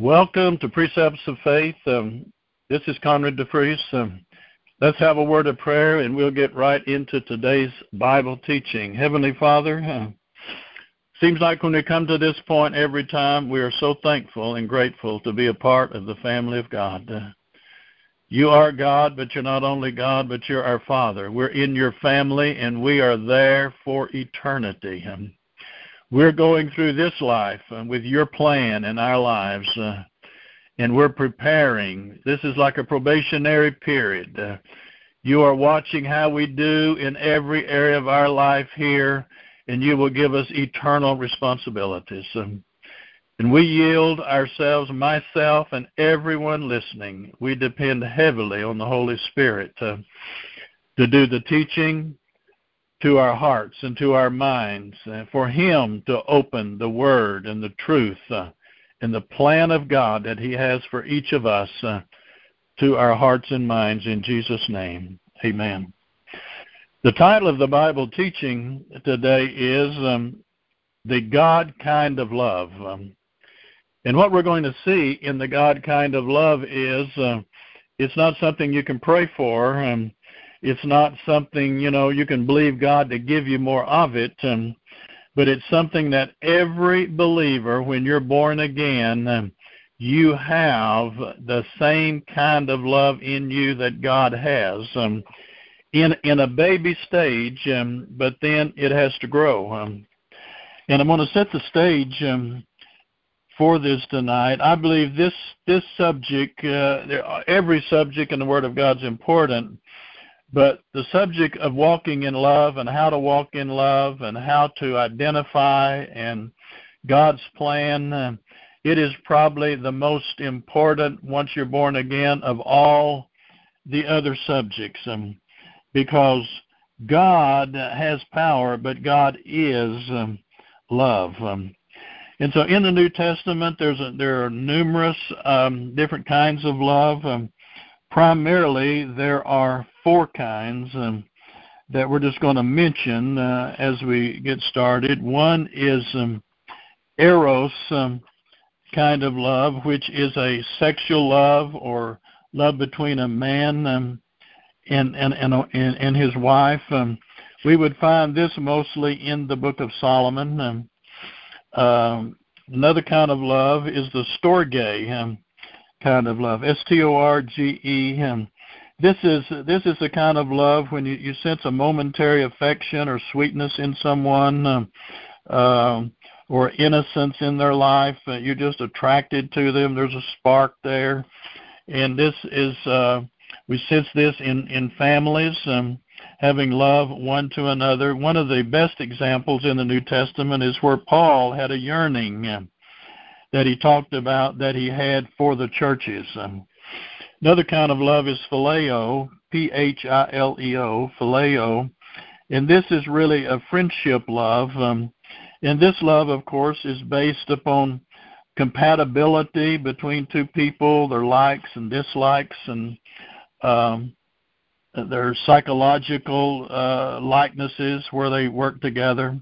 Welcome to Precepts of Faith. Um, this is Conrad DeFries. Um, let's have a word of prayer and we'll get right into today's Bible teaching. Heavenly Father, uh, seems like when we come to this point every time, we are so thankful and grateful to be a part of the family of God. Uh, you are God, but you're not only God, but you're our Father. We're in your family and we are there for eternity. Um, we're going through this life uh, with your plan in our lives, uh, and we're preparing. This is like a probationary period. Uh, you are watching how we do in every area of our life here, and you will give us eternal responsibilities. Um, and we yield ourselves, myself, and everyone listening. We depend heavily on the Holy Spirit to, to do the teaching, to our hearts and to our minds, uh, for Him to open the Word and the truth uh, and the plan of God that He has for each of us uh, to our hearts and minds in Jesus' name. Amen. The title of the Bible teaching today is um, The God Kind of Love. Um, and what we're going to see in the God kind of love is uh, it's not something you can pray for. Um, it's not something, you know, you can believe God to give you more of it. Um, but it's something that every believer, when you're born again, um, you have the same kind of love in you that God has. Um, in in a baby stage, um, but then it has to grow. Um, and I'm going to set the stage um, for this tonight. I believe this this subject, uh, every subject in the Word of God is important, but the subject of walking in love and how to walk in love and how to identify and God's plan, it is probably the most important once you're born again of all the other subjects. Um, because God has power, but God is um, love. Um, and so in the New Testament, there's a, there are numerous um, different kinds of love. Um, primarily, there are four kinds um, that we're just going to mention uh, as we get started. One is um, eros um, kind of love, which is a sexual love or love between a man um, and, and, and, and, and his wife. Um, we would find this mostly in the book of Solomon. Um, um, another kind of love is the storge um, kind of love, S T O R G E. Um, this is this is the kind of love when you, you sense a momentary affection or sweetness in someone, um, uh, or innocence in their life. Uh, you're just attracted to them. There's a spark there, and this is uh, we sense this in in families. Um, having love one to another. One of the best examples in the New Testament is where Paul had a yearning uh, that he talked about that he had for the churches. Um, Another kind of love is phileo, P H I L E O, phileo, and this is really a friendship love. Um, and this love, of course, is based upon compatibility between two people, their likes and dislikes, and um, their psychological uh, likenesses where they work together.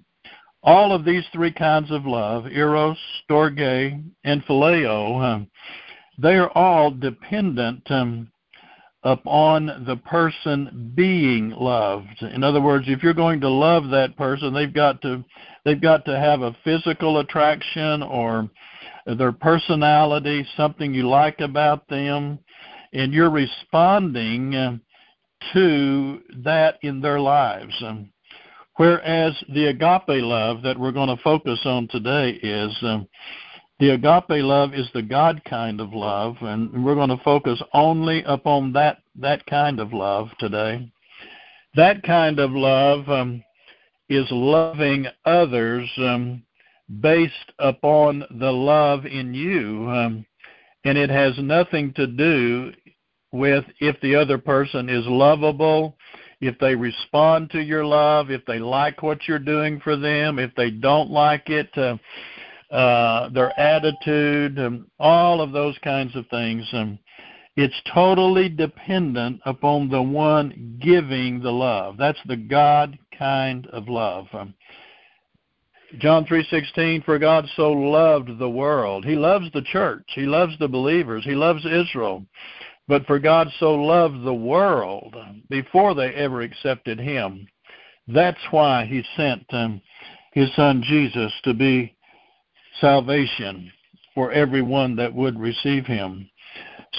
All of these three kinds of love, eros, storge, and phileo, um, they are all dependent um, upon the person being loved. In other words, if you're going to love that person, they've got to they've got to have a physical attraction or their personality, something you like about them, and you're responding um, to that in their lives. Um, whereas the agape love that we're going to focus on today is um, the agape love is the God kind of love, and we're going to focus only upon that that kind of love today. That kind of love um, is loving others um, based upon the love in you, um, and it has nothing to do with if the other person is lovable, if they respond to your love, if they like what you're doing for them, if they don't like it. Uh, uh, their attitude, um, all of those kinds of things. Um, it's totally dependent upon the one giving the love. That's the God kind of love. Um, John 3:16 for God so loved the world. He loves the church. He loves the believers. He loves Israel. But for God so loved the world before they ever accepted him. That's why he sent um, his son Jesus to be salvation for everyone that would receive him.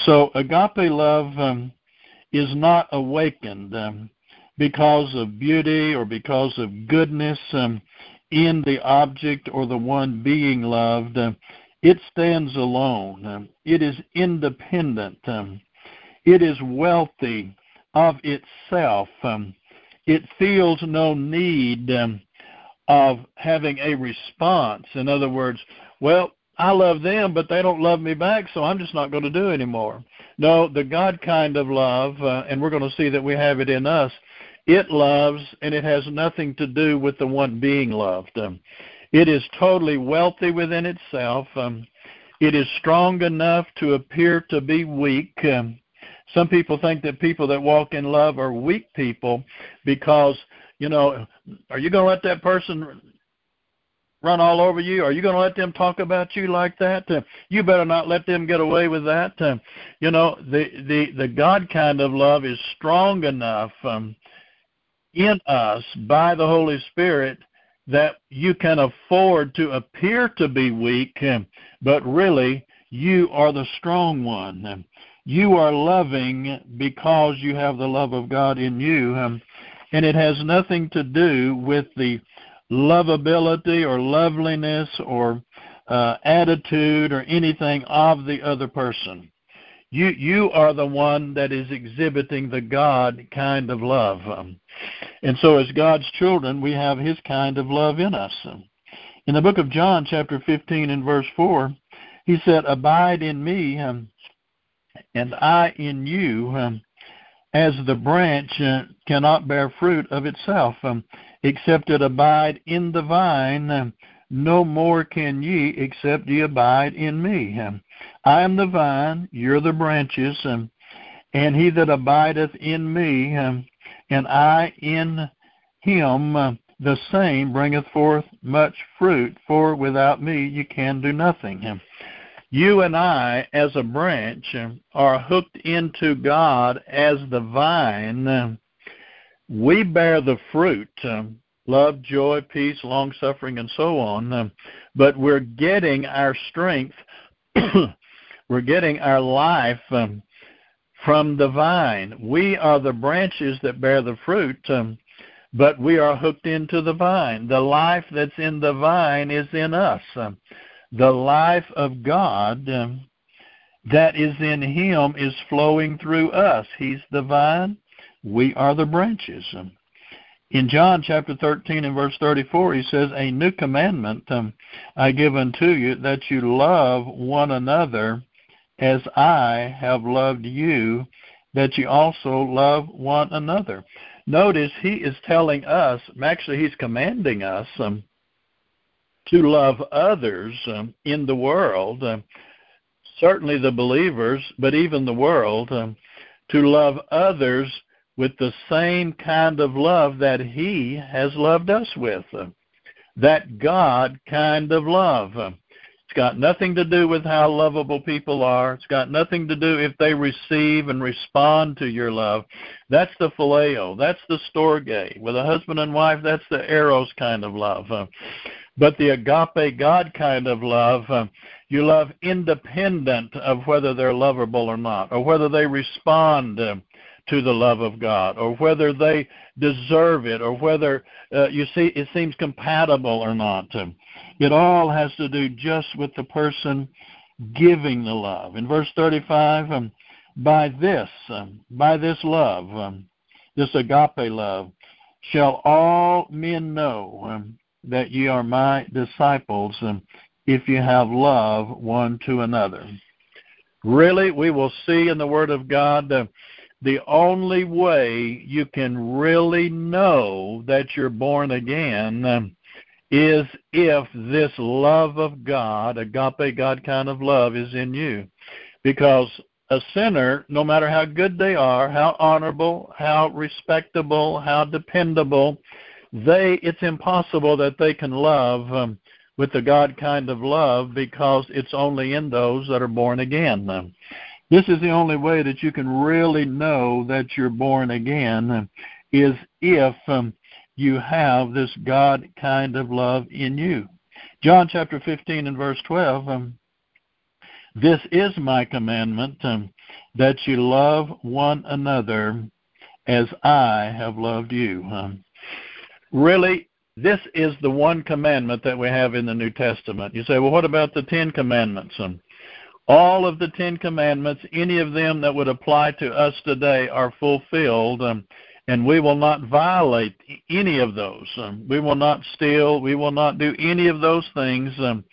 So agape love um, is not awakened um, because of beauty or because of goodness um, in the object or the one being loved. Uh, it stands alone. Um, it is independent. Um, it is wealthy of itself. Um, it feels no need um, of having a response. In other words, well, I love them, but they don't love me back, so I'm just not going to do anymore. No, the God kind of love, uh, and we're going to see that we have it in us, it loves, and it has nothing to do with the one being loved. Um, it is totally wealthy within itself. Um, it is strong enough to appear to be weak. Um, some people think that people that walk in love are weak people because, you know, are you going to let that person run all over you? Are you going to let them talk about you like that? Uh, you better not let them get away with that. Uh, you know, the the the God kind of love is strong enough um, in us by the Holy Spirit that you can afford to appear to be weak, um, but really you are the strong one. You are loving because you have the love of God in you. Um, and it has nothing to do with the lovability or loveliness or uh, attitude or anything of the other person. You you are the one that is exhibiting the God kind of love, um, and so as God's children, we have His kind of love in us. In the book of John, chapter 15 and verse 4, He said, "Abide in me, um, and I in you." Um, as the branch uh, cannot bear fruit of itself, um, except it abide in the vine, um, no more can ye except ye abide in me. Um, I am the vine, you're the branches, um, and he that abideth in me, um, and I in him, uh, the same bringeth forth much fruit, for without me you can do nothing. You and I, as a branch, are hooked into God as the vine. We bear the fruit love, joy, peace, long suffering, and so on. But we're getting our strength, we're getting our life um, from the vine. We are the branches that bear the fruit. Um, but we are hooked into the vine. The life that's in the vine is in us. Um, the life of God um, that is in him is flowing through us. He's the vine, we are the branches. Um, in John chapter 13 and verse 34, he says, A new commandment um, I give unto you, that you love one another as I have loved you, that you also love one another. Notice he is telling us, actually, he's commanding us um, to love others um, in the world, um, certainly the believers, but even the world, um, to love others with the same kind of love that He has loved us with. Uh, that God kind of love. Uh, it's got nothing to do with how lovable people are. It's got nothing to do if they receive and respond to your love. That's the phileo. That's the storge. With a husband and wife, that's the eros kind of love. Uh, but the agape God kind of love, uh, you love independent of whether they're lovable or not, or whether they respond uh, to the love of God, or whether they deserve it, or whether uh, you see it seems compatible or not. It all has to do just with the person giving the love. In verse 35, um, by this, um, by this love, um, this agape love, shall all men know um, that ye are my disciples if you have love one to another. Really, we will see in the Word of God the only way you can really know that you're born again um, is if this love of God, agape God kind of love, is in you. Because a sinner, no matter how good they are, how honorable, how respectable, how dependable, they it's impossible that they can love um, with the God kind of love because it's only in those that are born again. This is the only way that you can really know that you're born again um, is if um, you have this God kind of love in you. John chapter 15 and verse 12 um, This is my commandment um, that you love one another as I have loved you. Um, really, this is the one commandment that we have in the New Testament. You say, well, what about the Ten Commandments? Um, all of the Ten Commandments, any of them that would apply to us today, are fulfilled, um, and we will not violate any of those. Um, we will not steal. We will not do any of those things um,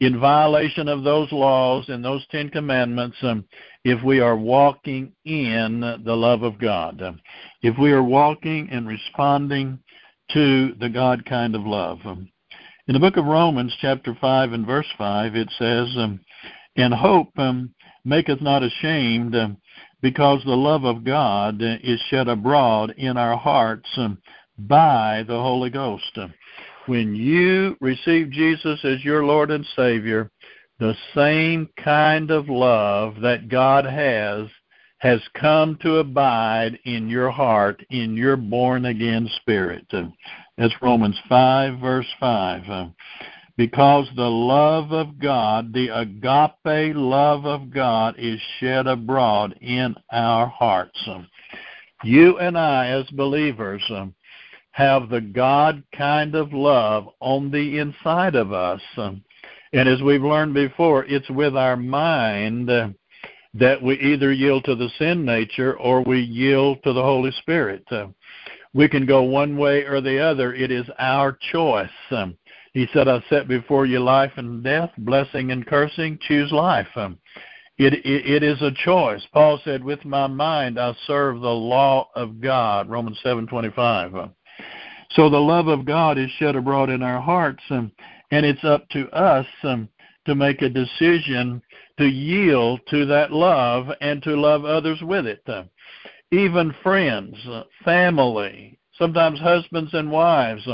in violation of those laws and those Ten Commandments um, if we are walking in the love of God. Um, if we are walking and responding to the God kind of love. In the book of Romans, chapter 5 and verse 5, it says, um, And hope um, maketh not ashamed, um, because the love of God is shed abroad in our hearts by the Holy Ghost. When you receive Jesus as your Lord and Savior, the same kind of love that God has has come to abide in your heart, in your born again spirit. Uh, that's Romans 5, verse 5. Uh, because the love of God, the agape love of God, is shed abroad in our hearts. Uh, you and I, as believers, have the God kind of love on the inside of us. And as we've learned before, it's with our mind that we either yield to the sin nature or we yield to the Holy Spirit. Uh, we can go one way or the other. It is our choice. Um, he said, I set before you life and death, blessing and cursing. Choose life. Um, it, it, it is a choice. Paul said, with my mind I serve the law of God, Romans 7.25. Um, so the love of God is shed abroad in our hearts, um, and it's up to us to make a decision to yield to that love and to love others with it. Even friends, family, sometimes husbands and wives.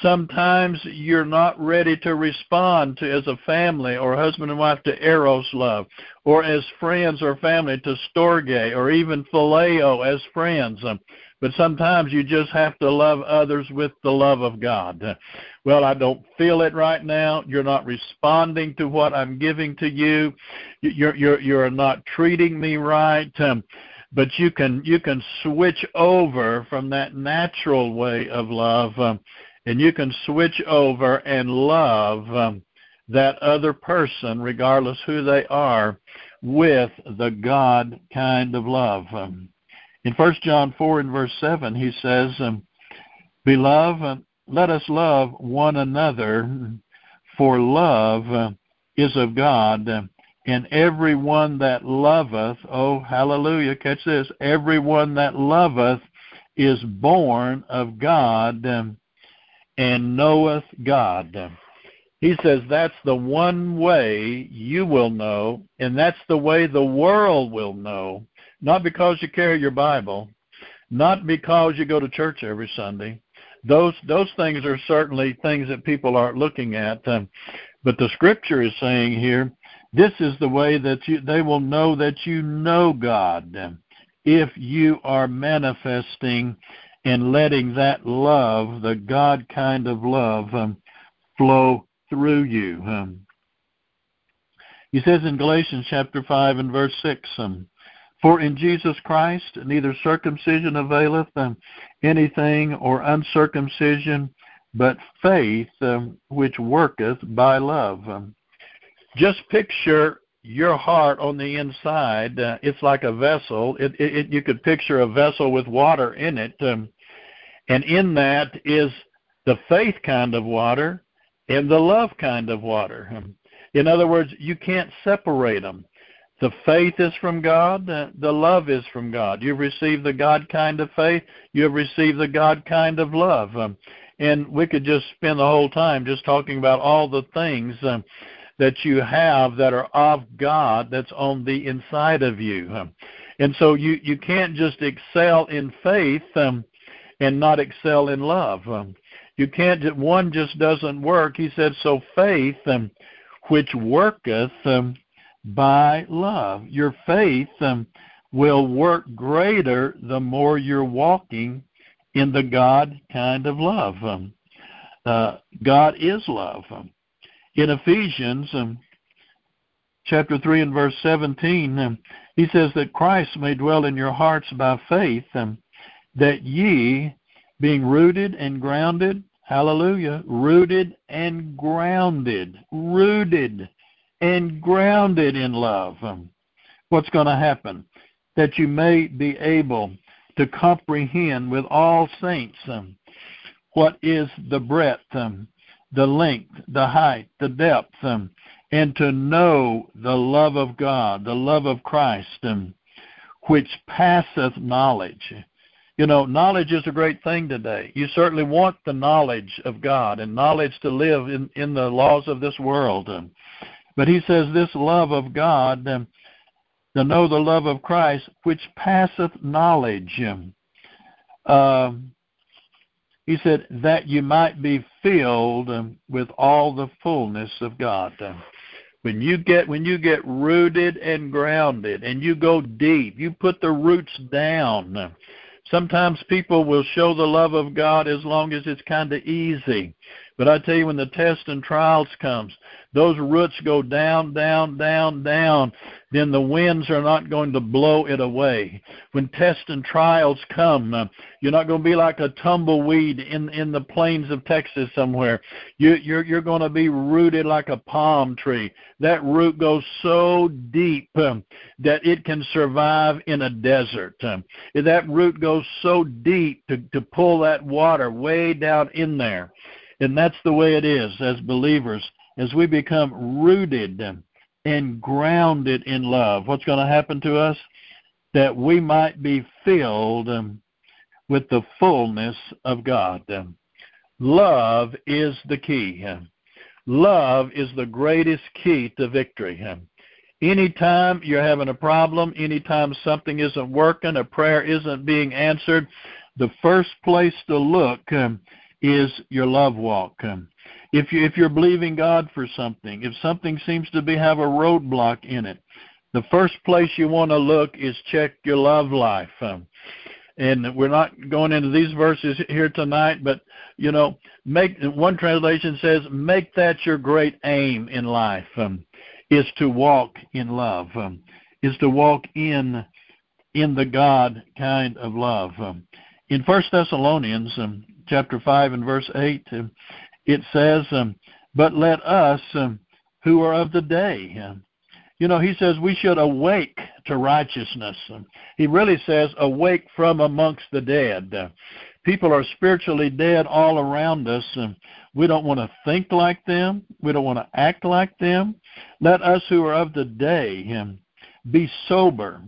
Sometimes you're not ready to respond to as a family or husband and wife to eros love, or as friends or family to storge, or even phileo as friends. But sometimes you just have to love others with the love of God. Well, I don't feel it right now. You're not responding to what I'm giving to you. You're you're you're not treating me right. Um, but you can you can switch over from that natural way of love, um, and you can switch over and love um, that other person, regardless who they are, with the God kind of love. Um, in 1 John 4 and verse 7, he says, um, Beloved, let us love one another, for love uh, is of God. And everyone that loveth, oh, hallelujah, catch this, everyone that loveth is born of God um, and knoweth God. He says that's the one way you will know, and that's the way the world will know not because you carry your Bible, not because you go to church every Sunday. Those those things are certainly things that people aren't looking at. Um, but the Scripture is saying here, this is the way that you, they will know that you know God um, if you are manifesting and letting that love, the God kind of love, um, flow through you. Um, he says in Galatians chapter 5 and verse 6, um, for in Jesus Christ neither circumcision availeth um, anything, or uncircumcision, but faith um, which worketh by love. Um, just picture your heart on the inside. Uh, it's like a vessel. It, it, it, you could picture a vessel with water in it, um, and in that is the faith kind of water and the love kind of water. Um, in other words, you can't separate them. The faith is from God. The love is from God. You've received the God kind of faith. You have received the God kind of love. Um, and we could just spend the whole time just talking about all the things um, that you have that are of God that's on the inside of you. Um, and so you, you can't just excel in faith um, and not excel in love. Um, you can't. One just doesn't work. He said, so faith, um, which worketh by love. Your faith um, will work greater the more you're walking in the God kind of love. Um, uh, God is love. Um, in Ephesians um, chapter 3 and verse 17, um, he says that Christ may dwell in your hearts by faith, um, that ye, being rooted and grounded, hallelujah, rooted and grounded, rooted and grounded in love. Um, what's going to happen? That you may be able to comprehend with all saints um, what is the breadth, um, the length, the height, the depth, and to know the love of God, the love of Christ, which passeth knowledge. You know, knowledge is a great thing today. You certainly want the knowledge of God and knowledge to live in, in the laws of this world. Um, but he says, This love of God, um, to know the love of Christ, which passeth knowledge. Um, he said, That you might be filled um, with all the fullness of God. When you get when you get rooted and grounded and you go deep, you put the roots down. Sometimes people will show the love of God as long as it's kind of easy. But I tell you, when the test and trials comes, those roots go down, down, down, down, then the winds are not going to blow it away. When tests and trials come, uh, you're not going to be like a tumbleweed in in the plains of Texas somewhere. You, you're you're going to be rooted like a palm tree. That root goes so deep um, that it can survive in a desert. Um, that root goes so deep to to pull that water way down in there. And that's the way it is as believers as we become rooted and grounded in love, what's going to happen to us? That we might be filled with the fullness of God. Love is the key. Love is the greatest key to victory. Anytime you're having a problem, anytime something isn't working, a prayer isn't being answered, the first place to look is your love walk if you if you're believing God for something, if something seems to be have a roadblock in it, the first place you want to look is check your love life. Um, and we're not going into these verses here tonight, but you know, make one translation says, make that your great aim in life. Um, is to walk in love. Um, is to walk in in the God kind of love. Um, in First Thessalonians um, chapter five and verse eight, um, it says, um, But let us um, who are of the day. Um, you know, he says we should awake to righteousness. He really says, awake from amongst the dead. Uh, people are spiritually dead all around us. Um, we don't want to think like them. We don't want to act like them. Let us who are of the day be sober,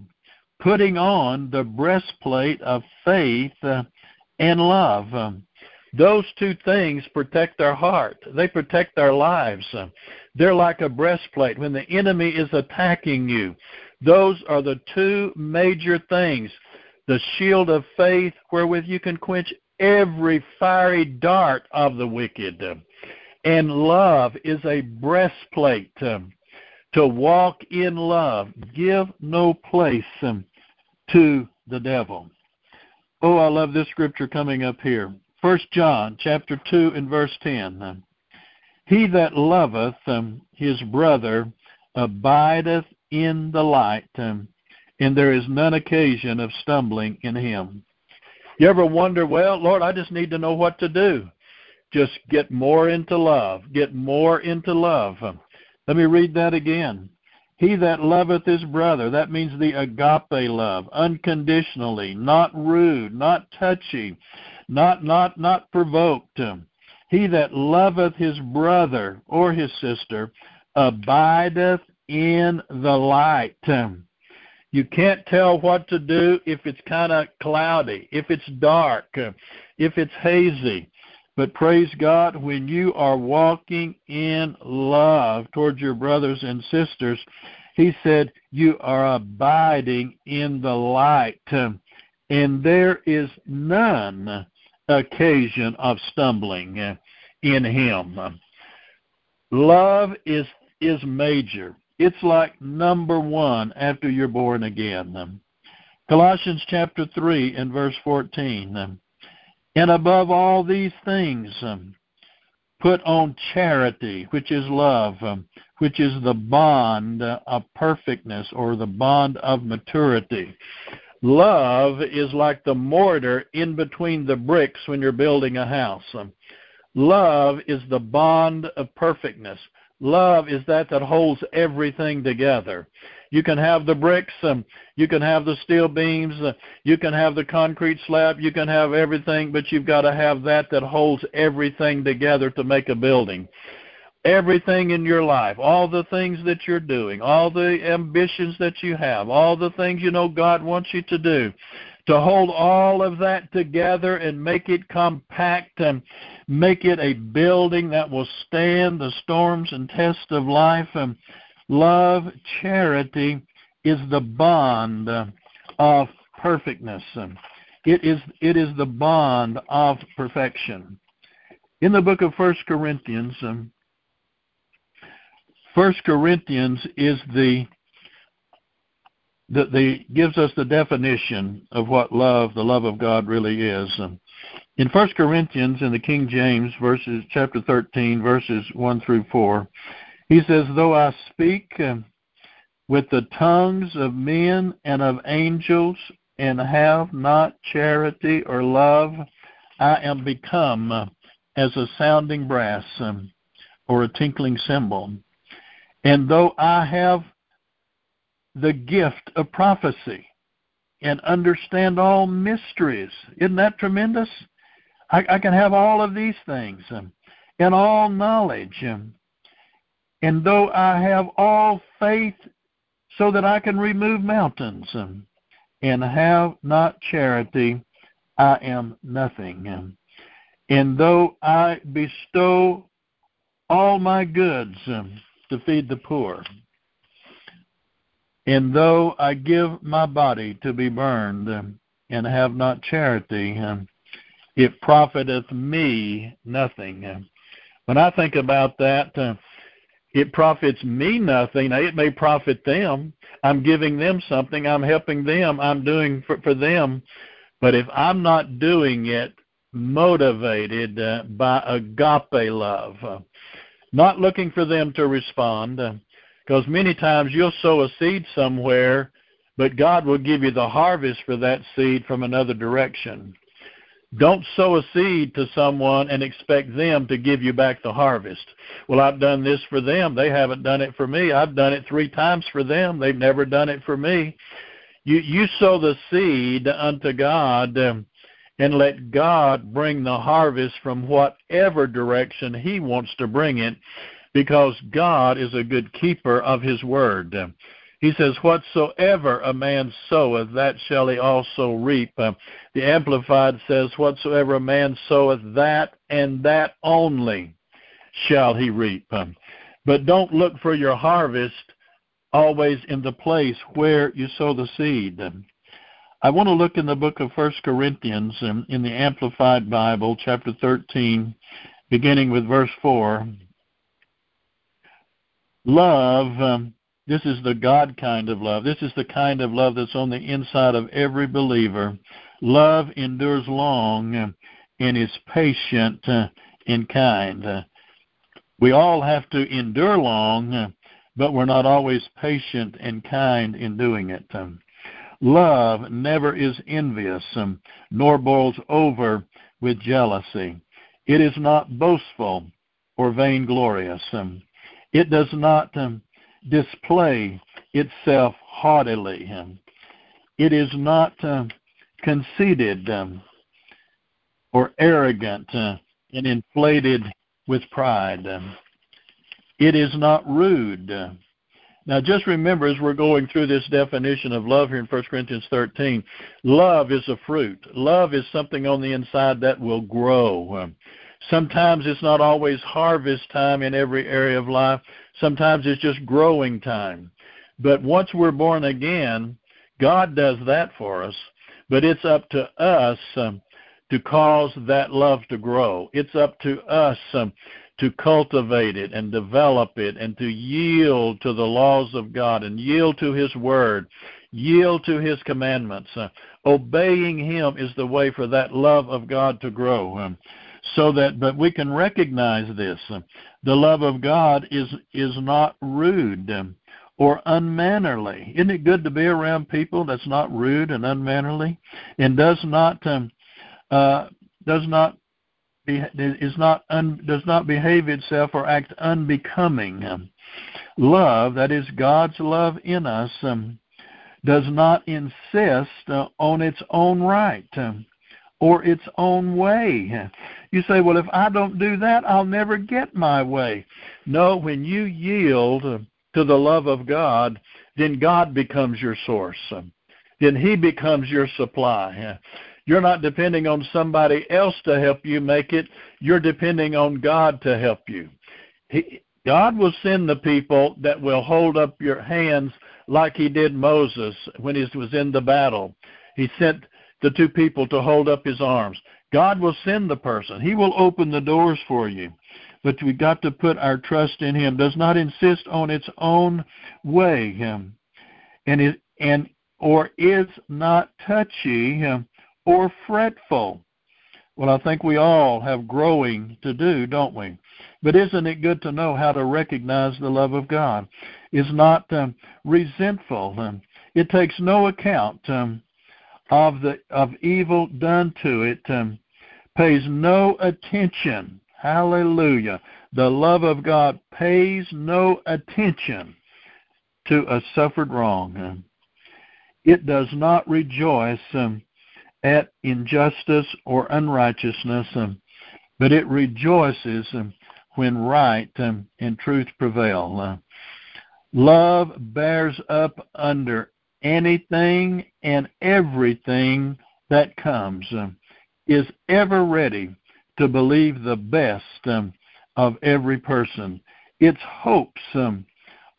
putting on the breastplate of faith uh, and love. Um, those two things protect our heart. They protect our lives. They're like a breastplate. When the enemy is attacking you, those are the two major things the shield of faith wherewith you can quench every fiery dart of the wicked. And love is a breastplate to walk in love. Give no place to the devil. Oh, I love this scripture coming up here. First John chapter two and verse ten. He that loveth um, his brother abideth in the light, um, and there is none occasion of stumbling in him. You ever wonder, well, Lord, I just need to know what to do. Just get more into love. Get more into love. Let me read that again. He that loveth his brother, that means the agape love, unconditionally, not rude, not touchy, not not not provoked. He that loveth his brother or his sister abideth in the light. You can't tell what to do if it's kind of cloudy, if it's dark, if it's hazy. But praise God, when you are walking in love towards your brothers and sisters, He said, you are abiding in the light. And there is none occasion of stumbling in Him. Love is is major. It's like number one after you're born again. Colossians chapter 3 and verse 14. And above all these things, um, put on charity, which is love, um, which is the bond of perfectness or the bond of maturity. Love is like the mortar in between the bricks when you're building a house. Um, love is the bond of perfectness. Love is that that holds everything together. You can have the bricks, um, you can have the steel beams, uh, you can have the concrete slab, you can have everything, but you've got to have that that holds everything together to make a building. Everything in your life, all the things that you're doing, all the ambitions that you have, all the things you know God wants you to do, to hold all of that together and make it compact and make it a building that will stand the storms and tests of life. And love, charity is the bond of perfectness. It is it is the bond of perfection. In the book of First Corinthians, um, First Corinthians is the the gives us the definition of what love, the love of God, really is. In First Corinthians, in the King James, verses chapter thirteen, verses one through four, he says, "Though I speak uh, with the tongues of men and of angels, and have not charity or love, I am become uh, as a sounding brass um, or a tinkling cymbal. And though I have the gift of prophecy and understand all mysteries. Isn't that tremendous? I, I can have all of these things um, and all knowledge. Um, and though I have all faith so that I can remove mountains and have not charity, I am nothing. And though I bestow all my goods to feed the poor, and though I give my body to be burned, and have not charity, it profiteth me nothing. When I think about that, it profits me nothing. It may profit them. I'm giving them something. I'm helping them. I'm doing for, for them. But if I'm not doing it motivated uh, by agape love, uh, not looking for them to respond, uh, because many times you'll sow a seed somewhere, but God will give you the harvest for that seed from another direction. Don't sow a seed to someone and expect them to give you back the harvest. Well, I've done this for them. They haven't done it for me. I've done it three times for them. They've never done it for me. You you sow the seed unto God um, and let God bring the harvest from whatever direction He wants to bring it because God is a good keeper of his word. He says, Whatsoever a man soweth, that shall he also reap. Um, the Amplified says, Whatsoever a man soweth, that and that only shall he reap. Um, but don't look for your harvest always in the place where you sow the seed. Um, I want to look in the book of First Corinthians in the Amplified Bible, chapter 13, beginning with verse 4. Love, um, this is the God kind of love. This is the kind of love that's on the inside of every believer. Love endures long and is patient and kind. We all have to endure long, but we're not always patient and kind in doing it. Love never is envious, nor boils over with jealousy. It is not boastful or vainglorious. It does not display itself haughtily. It is not um, conceited um, or arrogant uh, and inflated with pride. It is not rude. Now, just remember as we're going through this definition of love here in 1 Corinthians 13, love is a fruit. Love is something on the inside that will grow. Sometimes it's not always harvest time in every area of life. Sometimes it's just growing time. But once we're born again, God does that for us. But it's up to us um, to cause that love to grow. It's up to us um, to cultivate it and develop it and to yield to the laws of God and yield to His Word, yield to His commandments. Uh, obeying Him is the way for that love of God to grow. Um, so that, but we can recognize this. The love of God is is not rude or unmannerly. Isn't it good to be around people that's not rude and unmannerly, and does not um, uh, does not is not un, does not behave itself or act unbecoming. Love, that is God's love in us, um, does not insist uh, on its own right um, or its own way. You say, well, if I don't do that, I'll never get my way. No, when you yield to the love of God, then God becomes your source. Then He becomes your supply. You're not depending on somebody else to help you make it. You're depending on God to help you. He, God will send the people that will hold up your hands like he did Moses when he was in the battle. He sent the two people to hold up his arms. God will send the person. He will open the doors for you. But we've got to put our trust in him. Does not insist on its own way. Him. And it and or is not touchy or fretful. Well, I think we all have growing to do, don't we? But isn't it good to know how to recognize the love of God? Is not um, resentful. Um, it takes no account um, of the of evil done to it. Um, pays no attention. Hallelujah. The love of God pays no attention to a suffered wrong. It does not rejoice um, at injustice or unrighteousness, um, but it rejoices um, when right and truth prevail. Uh, love bears up under anything and everything that comes, is ever ready to believe the best um, of every person. Its hopes um,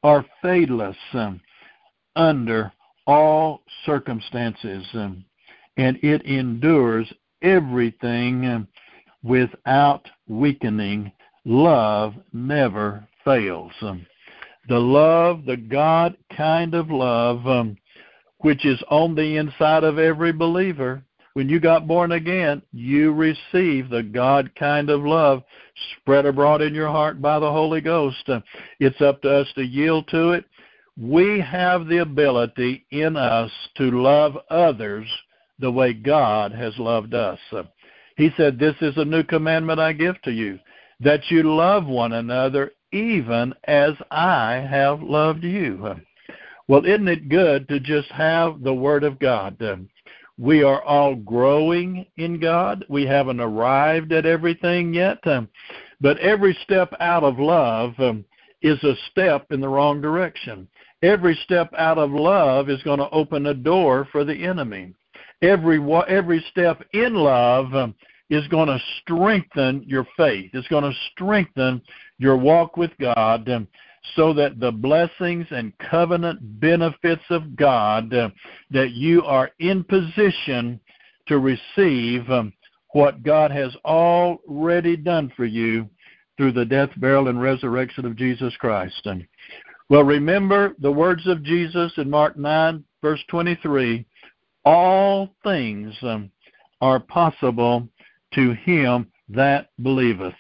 are fadeless under all circumstances and it endures everything without weakening. Love never fails. Um, the love, the God kind of love, um, which is on the inside of every believer. When you got born again, you receive the God kind of love spread abroad in your heart by the Holy Ghost. It's up to us to yield to it. We have the ability in us to love others the way God has loved us. He said, This is a new commandment I give to you, that you love one another even as I have loved you. Well, isn't it good to just have the Word of God? We are all growing in God. We haven't arrived at everything yet. But every step out of love is a step in the wrong direction. Every step out of love is going to open a door for the enemy every every step in love um, is going to strengthen your faith. It's going to strengthen your walk with God um, so that the blessings and covenant benefits of God uh, that you are in position to receive um, what God has already done for you through the death, burial, and resurrection of Jesus Christ. And well, remember the words of Jesus in Mark 9, verse 23 all things um, are possible to him that believeth.